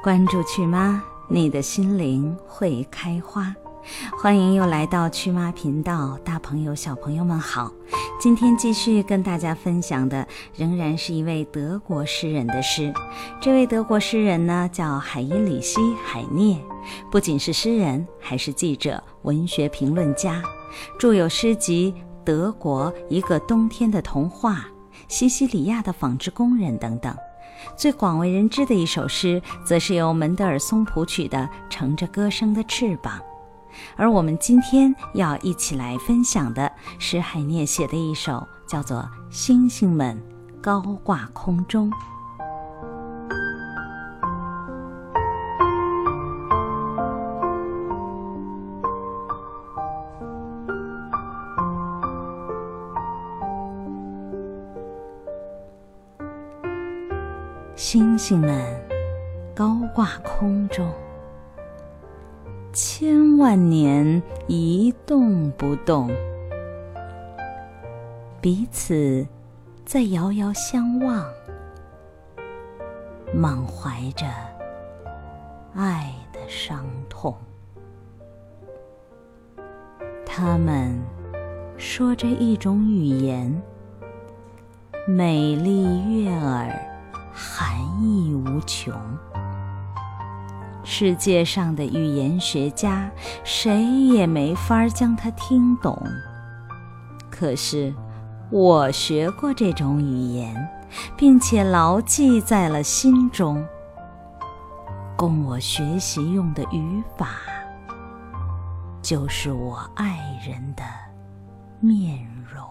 关注趣妈，你的心灵会开花。欢迎又来到趣妈频道，大朋友小朋友们好。今天继续跟大家分享的仍然是一位德国诗人的诗。这位德国诗人呢叫海因里希·海涅，不仅是诗人，还是记者、文学评论家，著有诗集《德国一个冬天的童话》《西西里亚的纺织工人》等等。最广为人知的一首诗，则是由门德尔松谱曲的《乘着歌声的翅膀》。而我们今天要一起来分享的是海涅写的一首，叫做《星星们高挂空中》。星星们高挂空中，千万年一动不动，彼此在遥遥相望，满怀着爱的伤痛。他们说着一种语言，美丽悦耳。世界上的语言学家，谁也没法将它听懂。可是，我学过这种语言，并且牢记在了心中。供我学习用的语法，就是我爱人的面容。